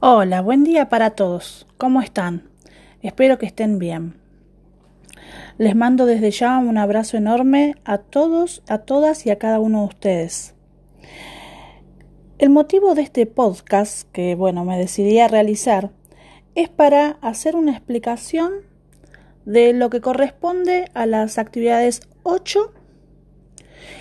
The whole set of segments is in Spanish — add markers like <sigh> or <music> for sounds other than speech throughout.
Hola, buen día para todos. ¿Cómo están? Espero que estén bien. Les mando desde ya un abrazo enorme a todos, a todas y a cada uno de ustedes. El motivo de este podcast, que bueno, me decidí a realizar, es para hacer una explicación de lo que corresponde a las actividades 8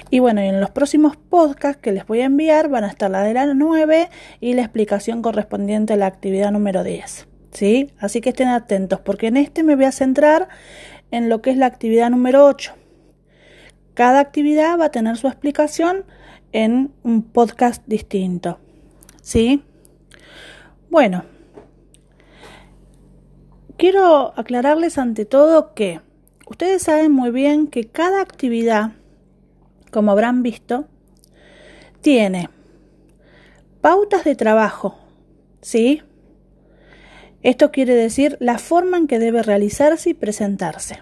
y bueno, en los próximos podcasts que les voy a enviar van a estar la de la 9 y la explicación correspondiente a la actividad número 10. ¿Sí? Así que estén atentos porque en este me voy a centrar en lo que es la actividad número 8. Cada actividad va a tener su explicación en un podcast distinto. ¿Sí? Bueno, quiero aclararles ante todo que ustedes saben muy bien que cada actividad como habrán visto, tiene pautas de trabajo, ¿sí? Esto quiere decir la forma en que debe realizarse y presentarse.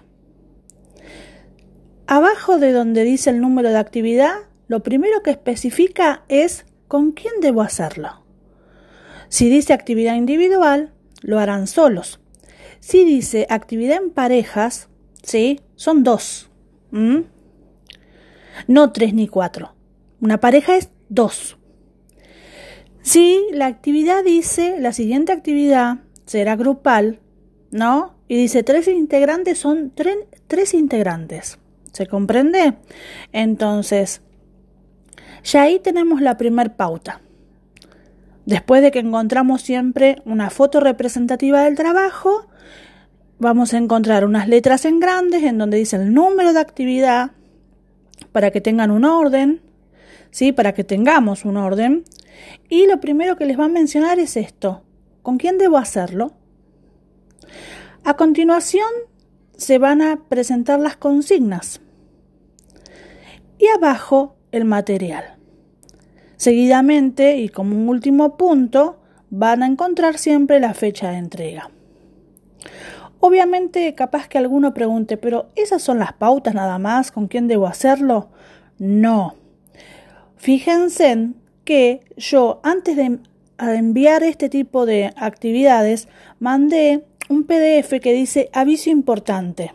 Abajo de donde dice el número de actividad, lo primero que especifica es con quién debo hacerlo. Si dice actividad individual, lo harán solos. Si dice actividad en parejas, ¿sí? Son dos no tres ni cuatro. Una pareja es dos. Si la actividad dice, la siguiente actividad será grupal, ¿no? Y dice tres integrantes, son tres integrantes. ¿Se comprende? Entonces, ya ahí tenemos la primer pauta. Después de que encontramos siempre una foto representativa del trabajo, vamos a encontrar unas letras en grandes en donde dice el número de actividad, para que tengan un orden, ¿sí? Para que tengamos un orden. Y lo primero que les va a mencionar es esto. ¿Con quién debo hacerlo? A continuación se van a presentar las consignas. Y abajo el material. Seguidamente y como un último punto van a encontrar siempre la fecha de entrega. Obviamente, capaz que alguno pregunte, pero ¿esas son las pautas nada más? ¿Con quién debo hacerlo? No. Fíjense que yo, antes de enviar este tipo de actividades, mandé un PDF que dice aviso importante.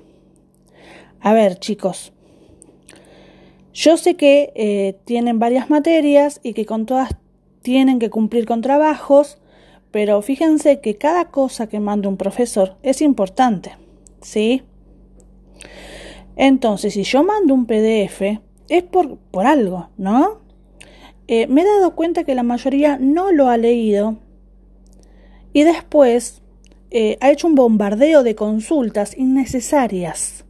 A ver, chicos, yo sé que eh, tienen varias materias y que con todas tienen que cumplir con trabajos, pero fíjense que cada cosa que manda un profesor es importante, ¿sí? Entonces, si yo mando un PDF, es por, por algo, ¿no? Eh, me he dado cuenta que la mayoría no lo ha leído y después eh, ha hecho un bombardeo de consultas innecesarias.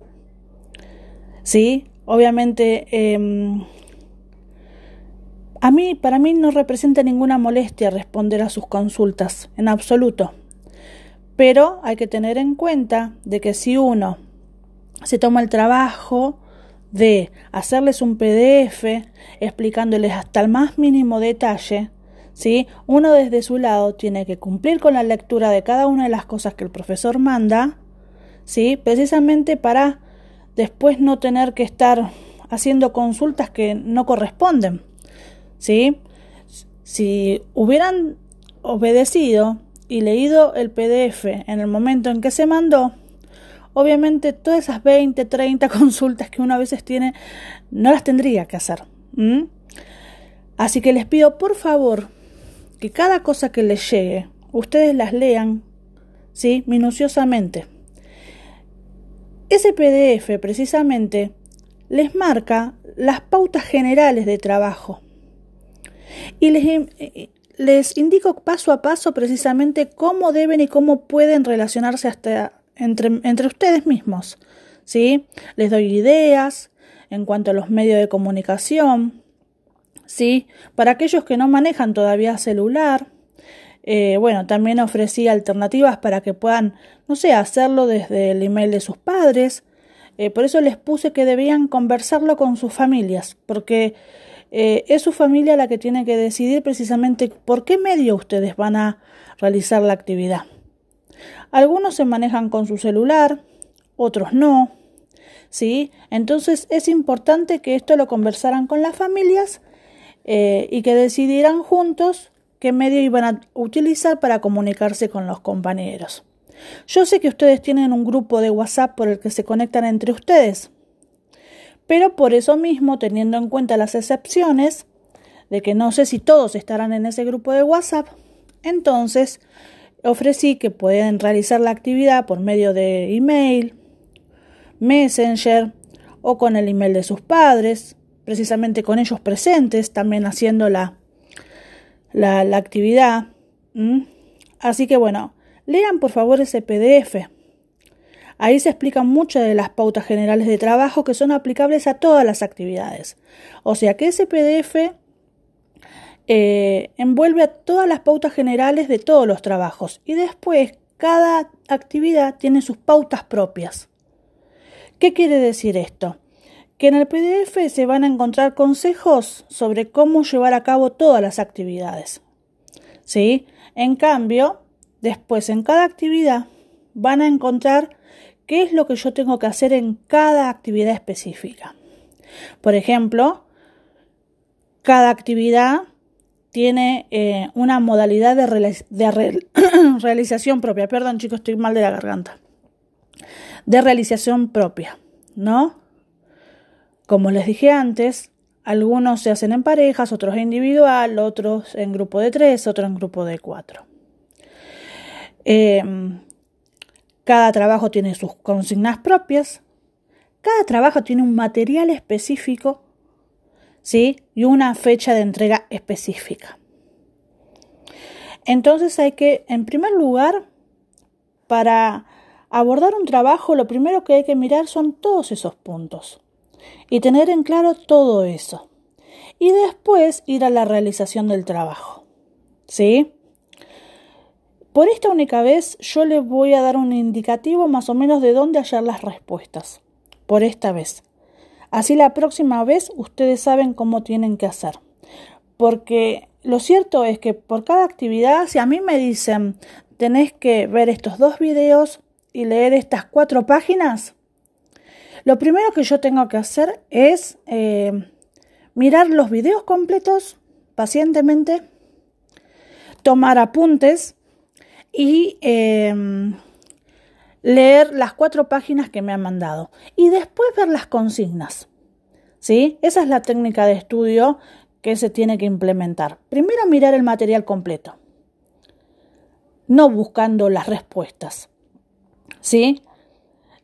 ¿Sí? Obviamente em, a mí, para mí no representa ninguna molestia responder a sus consultas, en absoluto. Pero hay que tener en cuenta de que si uno se toma el trabajo de hacerles un PDF explicándoles hasta el más mínimo detalle, ¿sí? uno desde su lado tiene que cumplir con la lectura de cada una de las cosas que el profesor manda, ¿sí? precisamente para después no tener que estar haciendo consultas que no corresponden. ¿Sí? Si hubieran obedecido y leído el PDF en el momento en que se mandó, obviamente todas esas 20, 30 <laughs> consultas que uno a veces tiene, no las tendría que hacer. Así que les pido por favor que cada cosa que les llegue, ustedes las lean, ¿sí? Minuciosamente. Ese PDF precisamente les marca las pautas generales de trabajo y les, les indico paso a paso precisamente cómo deben y cómo pueden relacionarse hasta entre, entre ustedes mismos. ¿sí? Les doy ideas en cuanto a los medios de comunicación. ¿sí? Para aquellos que no manejan todavía celular, eh, bueno, también ofrecí alternativas para que puedan, no sé, hacerlo desde el email de sus padres. Eh, por eso les puse que debían conversarlo con sus familias, porque eh, es su familia la que tiene que decidir precisamente por qué medio ustedes van a realizar la actividad. Algunos se manejan con su celular, otros no. ¿Sí? Entonces es importante que esto lo conversaran con las familias eh, y que decidieran juntos qué medio iban a utilizar para comunicarse con los compañeros. Yo sé que ustedes tienen un grupo de WhatsApp por el que se conectan entre ustedes, pero por eso mismo, teniendo en cuenta las excepciones, de que no sé si todos estarán en ese grupo de WhatsApp, entonces ofrecí que pueden realizar la actividad por medio de email, Messenger o con el email de sus padres, precisamente con ellos presentes, también haciendo la, la, actividad. Así que bueno, lean por favor ese PDF. Ahí se explican muchas de las pautas generales de trabajo que son aplicables a todas las actividades. O sea que ese PDF eh, envuelve a todas las pautas generales de todos los trabajos y después cada actividad tiene sus pautas propias. ¿Qué quiere decir esto? Que en el PDF se van a encontrar consejos sobre cómo llevar a cabo todas las actividades. ¿Sí? En cambio, después en cada actividad van a encontrar qué es lo que yo tengo que hacer en cada actividad específica. Por ejemplo, cada actividad tiene eh, una modalidad de, <coughs> realización propia. Perdón, chicos, estoy mal de la garganta. De realización propia, ¿no? Como les dije antes, algunos se hacen en parejas, otros individual, otros en grupo de tres, otros en grupo de cuatro. Em, cada trabajo tiene sus consignas propias. Cada trabajo tiene un material específico ¿sí? Y una fecha de entrega específica. Entonces hay que, en primer lugar, para abordar un trabajo, lo primero que hay que mirar son todos esos puntos y tener en claro todo eso. Y después ir a la realización del trabajo. ¿Sí? Por esta única vez yo les voy a dar un indicativo más o menos de dónde hallar las respuestas. Por esta vez. Así la próxima vez ustedes saben cómo tienen que hacer. Porque lo cierto es que por cada actividad, si a mí me dicen tenés que ver estos dos videos y leer estas cuatro páginas, lo primero que yo tengo que hacer es eh, mirar los videos completos pacientemente, tomar apuntes y eh, leer las cuatro páginas que me han mandado y después ver las consignas. ¿Sí? Esa es la técnica de estudio que se tiene que implementar. Primero mirar el material completo, no buscando las respuestas. ¿Sí?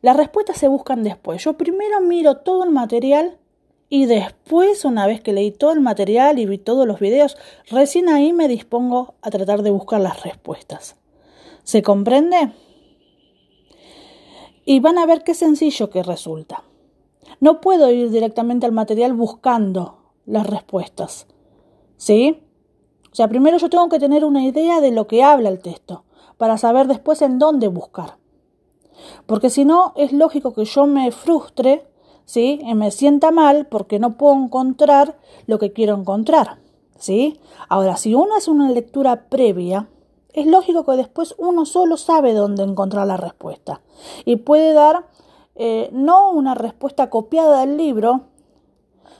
Las respuestas se buscan después. Yo primero miro todo el material y después, una vez que leí todo el material y vi todos los videos, recién ahí me dispongo a tratar de buscar las respuestas. ¿Se comprende? y van a ver qué sencillo que resulta. No puedo ir directamente al material buscando las respuestas. ¿Sí? O sea, primero yo tengo que tener una idea de lo que habla el texto, para saber después en dónde buscar. Porque si no, es lógico que yo me frustre, ¿sí? Y me sienta mal porque no puedo encontrar lo que quiero encontrar, ¿sí? Ahora, si uno hace una lectura previa, es lógico que después uno solo sabe dónde encontrar la respuesta y puede dar eh, no una respuesta copiada del libro,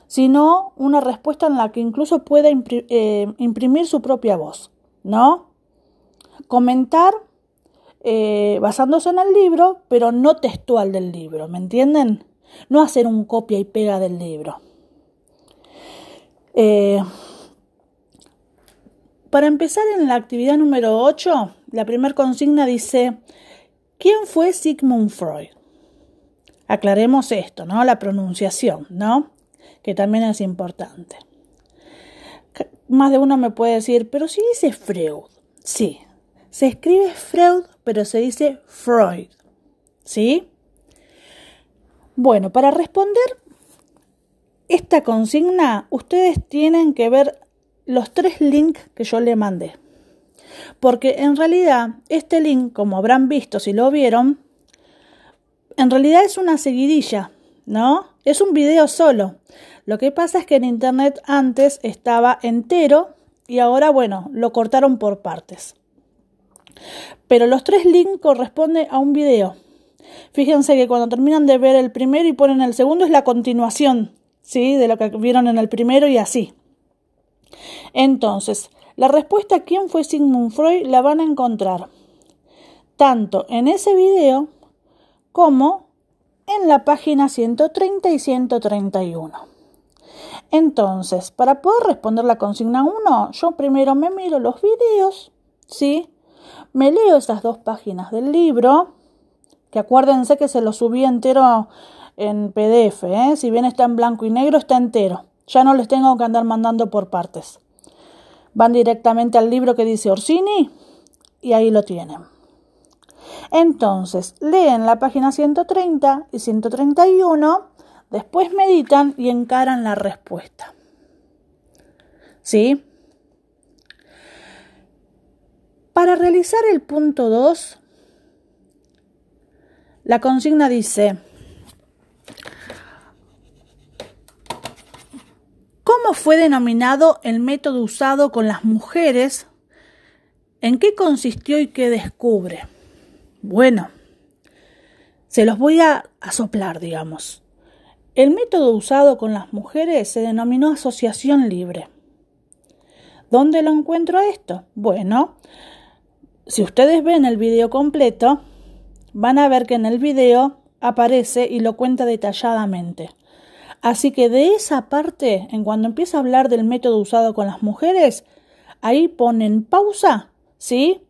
sino una respuesta en la que incluso pueda eh, imprimir su propia voz, ¿no? Comentar eh, basándose en el libro, pero no textual del libro, ¿me entienden? No hacer un copia y pega del libro. Para empezar en la actividad número 8, la primera consigna dice, ¿quién fue Sigmund Freud? Aclaremos esto, ¿no? La pronunciación, ¿no? Que también es importante. Más de uno me puede decir, pero si dice Freud. Sí, se escribe Freud, pero se dice Freud. ¿Sí? Bueno, para responder esta consigna, ustedes tienen que ver los tres links que yo le mandé. Porque en realidad este link, como habrán visto si lo vieron, en realidad es una seguidilla, ¿no? Es un video solo. Lo que pasa es que en internet antes estaba entero y ahora, bueno, lo cortaron por partes. Pero los tres links corresponden a un video. Fíjense que cuando terminan de ver el primero y ponen el segundo es la continuación, ¿sí? De lo que vieron en el primero y así. Entonces, La respuesta a quién fue Sigmund Freud la van a encontrar tanto en ese video como en la página 130 y 131. Entonces, para poder responder la consigna 1, yo primero me miro los videos, ¿sí? Me leo esas dos páginas del libro, que acuérdense que se lo subí entero en PDF, ¿eh? si bien está en blanco y negro, está entero. Ya no les tengo que andar mandando por partes. Van directamente al libro que dice Orsini y ahí lo tienen. Entonces, leen la página 130 y 131, después meditan y encaran la respuesta. ¿Sí? Para realizar el punto 2, la consigna dice, ¿Cómo fue denominado el método usado con las mujeres? ¿En qué consistió y qué descubre? Bueno, se los voy a, soplar, digamos. El método usado con las mujeres se denominó asociación libre. ¿Dónde lo encuentro esto? Bueno, si ustedes ven el video completo, van a ver que en el video aparece y lo cuenta detalladamente. Así que de esa parte, en cuando empieza a hablar del método usado con las mujeres, ahí ponen pausa, ¿sí?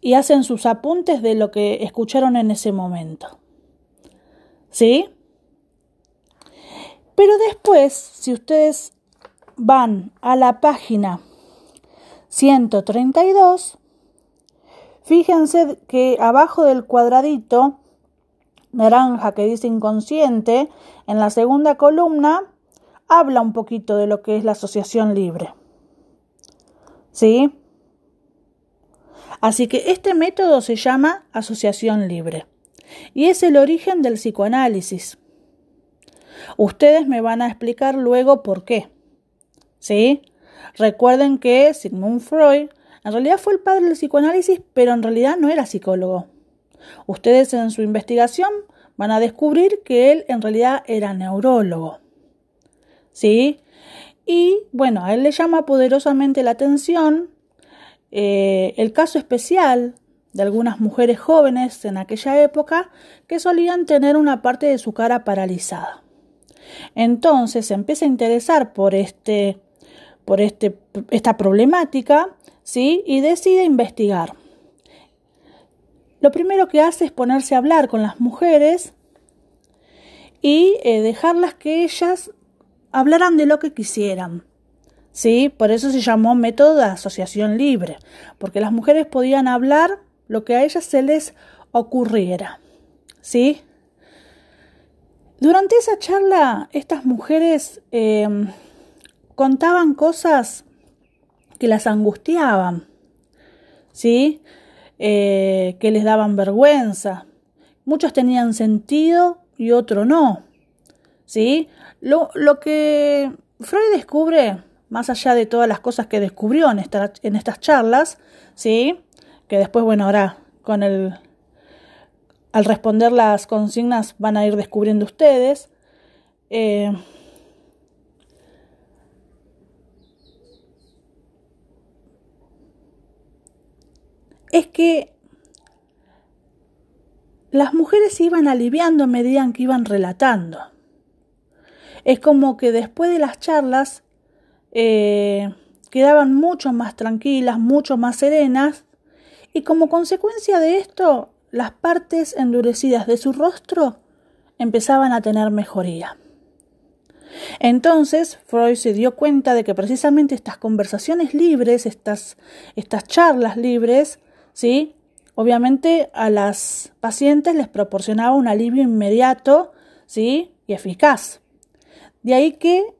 Y hacen sus apuntes de lo que escucharon en ese momento. ¿Sí? Pero después, si ustedes van a la página 132, fíjense que abajo del cuadradito naranja que dice inconsciente, en la segunda columna habla un poquito de lo que es la asociación libre. ¿Sí? Así que este método se llama asociación libre y es el origen del psicoanálisis. Ustedes me van a explicar luego por qué. ¿Sí? Recuerden que Sigmund Freud en realidad fue el padre del psicoanálisis, pero en realidad no era psicólogo. Ustedes en su investigación van a descubrir que él en realidad era neurólogo. ¿Sí? Y bueno, a él le llama poderosamente la atención eh, el caso especial de algunas mujeres jóvenes en aquella época que solían tener una parte de su cara paralizada. Entonces se empieza a interesar por este por este, esta problemática, ¿sí? Y decide investigar. Lo primero que hace es ponerse a hablar con las mujeres y eh, dejarlas que ellas hablaran de lo que quisieran. ¿Sí? Por eso se llamó método de asociación libre, porque las mujeres podían hablar lo que a ellas se les ocurriera. ¿Sí? Durante esa charla, estas mujeres em, contaban cosas que las angustiaban, ¿sí? Eh, que les daban vergüenza. Muchos tenían sentido y otros no. ¿Sí? Lo, lo, que Freud descubre, más allá de todas las cosas que descubrió en, en estas charlas, ¿sí? Que después, bueno, ahora con el. Al responder las consignas van a ir descubriendo ustedes. Eh, es que las mujeres se iban aliviando a medida que iban relatando. Es como que después de las charlas eh, quedaban mucho más tranquilas, mucho más serenas, y como consecuencia de esto, las partes endurecidas de su rostro empezaban a tener mejoría. Entonces Freud se dio cuenta de que precisamente estas conversaciones libres, estas, estas charlas libres, ¿sí? Obviamente a las pacientes les proporcionaba un alivio inmediato, ¿sí? Y eficaz. De ahí que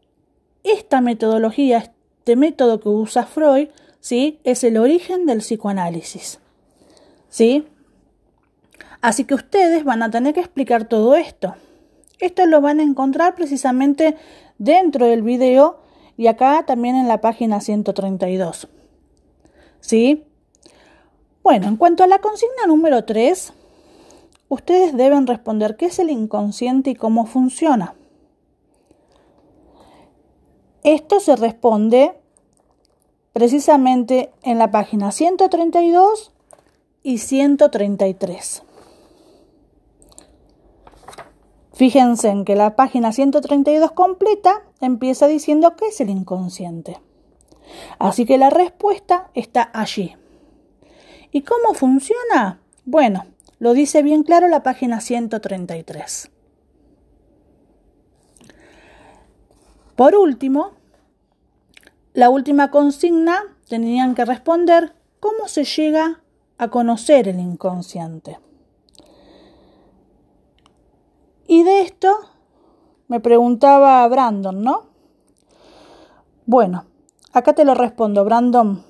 esta metodología, este método que usa Freud, ¿sí? Es el origen del psicoanálisis. ¿Sí? Así que ustedes van a tener que explicar todo esto. Esto lo van a encontrar precisamente dentro del video y acá también en la página 132. ¿Sí? Bueno, en cuanto a la consigna número 3, ustedes deben responder qué es el inconsciente y cómo funciona. Esto se responde precisamente en la página 132 y 133. Fíjense en que la página 132 completa empieza diciendo qué es el inconsciente. Así que la respuesta está allí. ¿Y cómo funciona? Bueno, lo dice bien claro la página 133. Por último, la última consigna tenían que responder cómo se llega a conocer el inconsciente. Y de esto me preguntaba Brandon, ¿no? Bueno, acá te lo respondo, Brandon.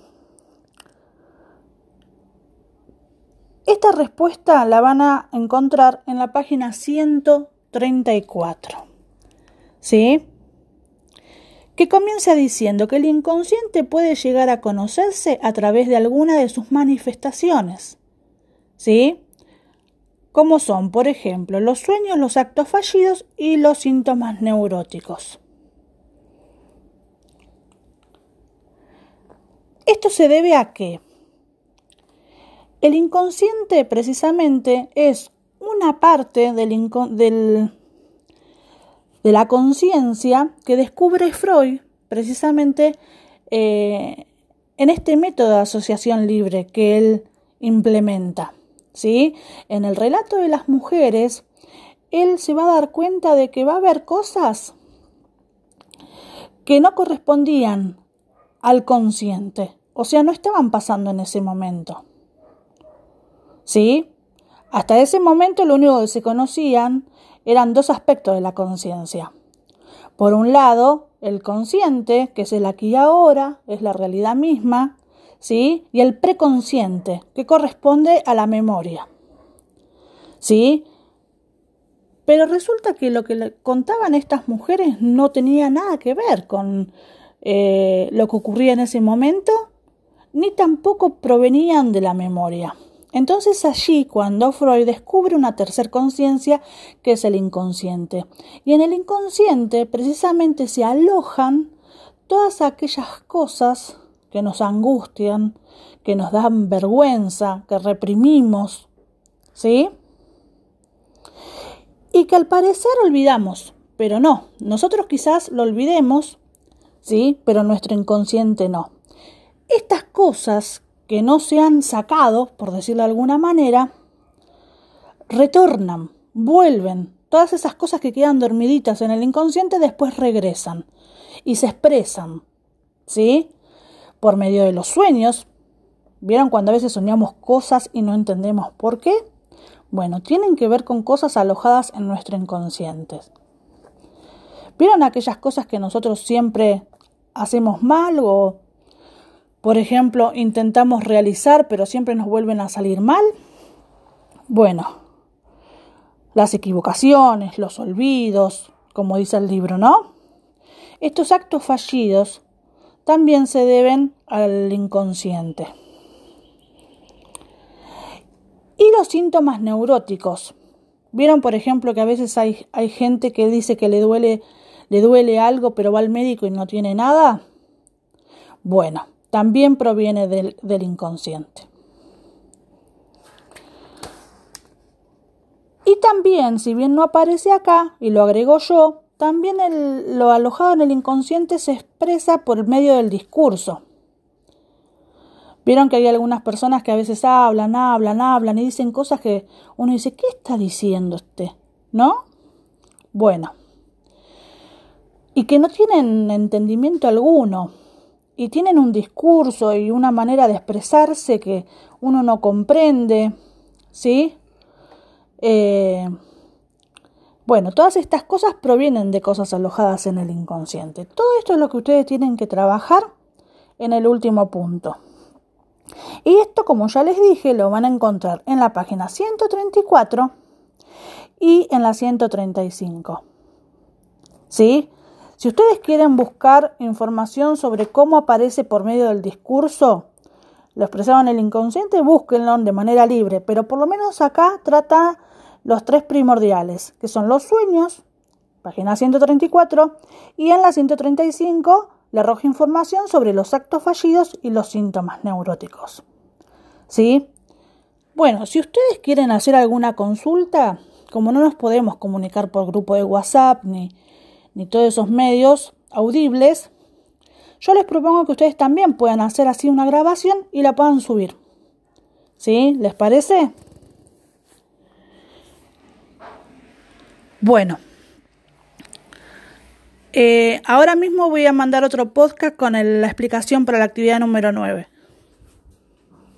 Esta respuesta la van a encontrar en la página 134. ¿Sí? Que comienza diciendo que el inconsciente puede llegar a conocerse a través de alguna de sus manifestaciones. ¿Sí? como son, por ejemplo, los sueños, los actos fallidos y los síntomas neuróticos. Esto se debe a que el inconsciente precisamente es una parte del, de la conciencia que descubre Freud precisamente eh, en este método de asociación libre que él implementa. ¿sí? En el relato de las mujeres, él se va a dar cuenta de que va a haber cosas que no correspondían al consciente, o sea, no estaban pasando en ese momento. ¿Sí? Hasta ese momento lo único que se conocían eran dos aspectos de la conciencia. Por un lado, el consciente, que es el aquí y ahora, es la realidad misma, ¿sí? Y el preconsciente, que corresponde a la memoria, ¿sí? Pero resulta que lo que le contaban estas mujeres no tenía nada que ver con eh, lo que ocurría en ese momento, ni tampoco provenían de la memoria. Entonces allí, cuando Freud descubre una tercer conciencia, que es el inconsciente. Y en el inconsciente precisamente se alojan todas aquellas cosas que nos angustian, que nos dan vergüenza, que reprimimos, ¿sí? Y que al parecer olvidamos, pero no, nosotros quizás lo olvidemos, ¿sí? Pero nuestro inconsciente no. Estas cosas que no se han sacado, por decirlo de alguna manera, retornan, vuelven. Todas esas cosas que quedan dormiditas en el inconsciente después regresan y se expresan, ¿sí? por medio de los sueños. ¿Vieron cuando a veces soñamos cosas y no entendemos por qué? Bueno, tienen que ver con cosas alojadas en nuestro inconsciente. ¿Vieron aquellas cosas que nosotros siempre hacemos mal o, por ejemplo, intentamos realizar pero siempre nos vuelven a salir mal? Bueno, las equivocaciones, los olvidos, como dice el libro, ¿no? Estos actos fallidos también se deben al inconsciente. Y los síntomas neuróticos. ¿Vieron, por ejemplo, que a veces hay, hay gente que dice que le duele, le duele algo, pero va al médico y no tiene nada? Bueno, también proviene del, del inconsciente. Y también, si bien no aparece acá, y lo agrego yo, también lo alojado en el inconsciente se expresa por medio del discurso. Vieron que hay algunas personas que a veces hablan, hablan, hablan y dicen cosas que uno dice, ¿qué está diciendo usted? ¿No? Bueno. Y que no tienen entendimiento alguno. Y tienen un discurso y una manera de expresarse que uno no comprende. ¿Sí? Eh, bueno, todas estas cosas provienen de cosas alojadas en el inconsciente. Todo esto es lo que ustedes tienen que trabajar en el último punto. Y esto, como ya les dije, lo van a encontrar en la página 134 y en la 135. ¿Sí? Si ustedes quieren buscar información sobre cómo aparece por medio del discurso, lo expresado en el inconsciente, búsquenlo de manera libre, pero por lo menos acá trata los tres primordiales, que son los sueños, página 134, y en la 135 le arroja información sobre los actos fallidos y los síntomas neuróticos. ¿Sí? Bueno, si ustedes quieren hacer alguna consulta, como no nos podemos comunicar por grupo de WhatsApp ni, ni todos esos medios audibles, yo les propongo que ustedes también puedan hacer así una grabación y la puedan subir. ¿Sí? ¿Les parece? Bueno, eh, ahora mismo voy a mandar otro podcast con la explicación para la actividad número 9.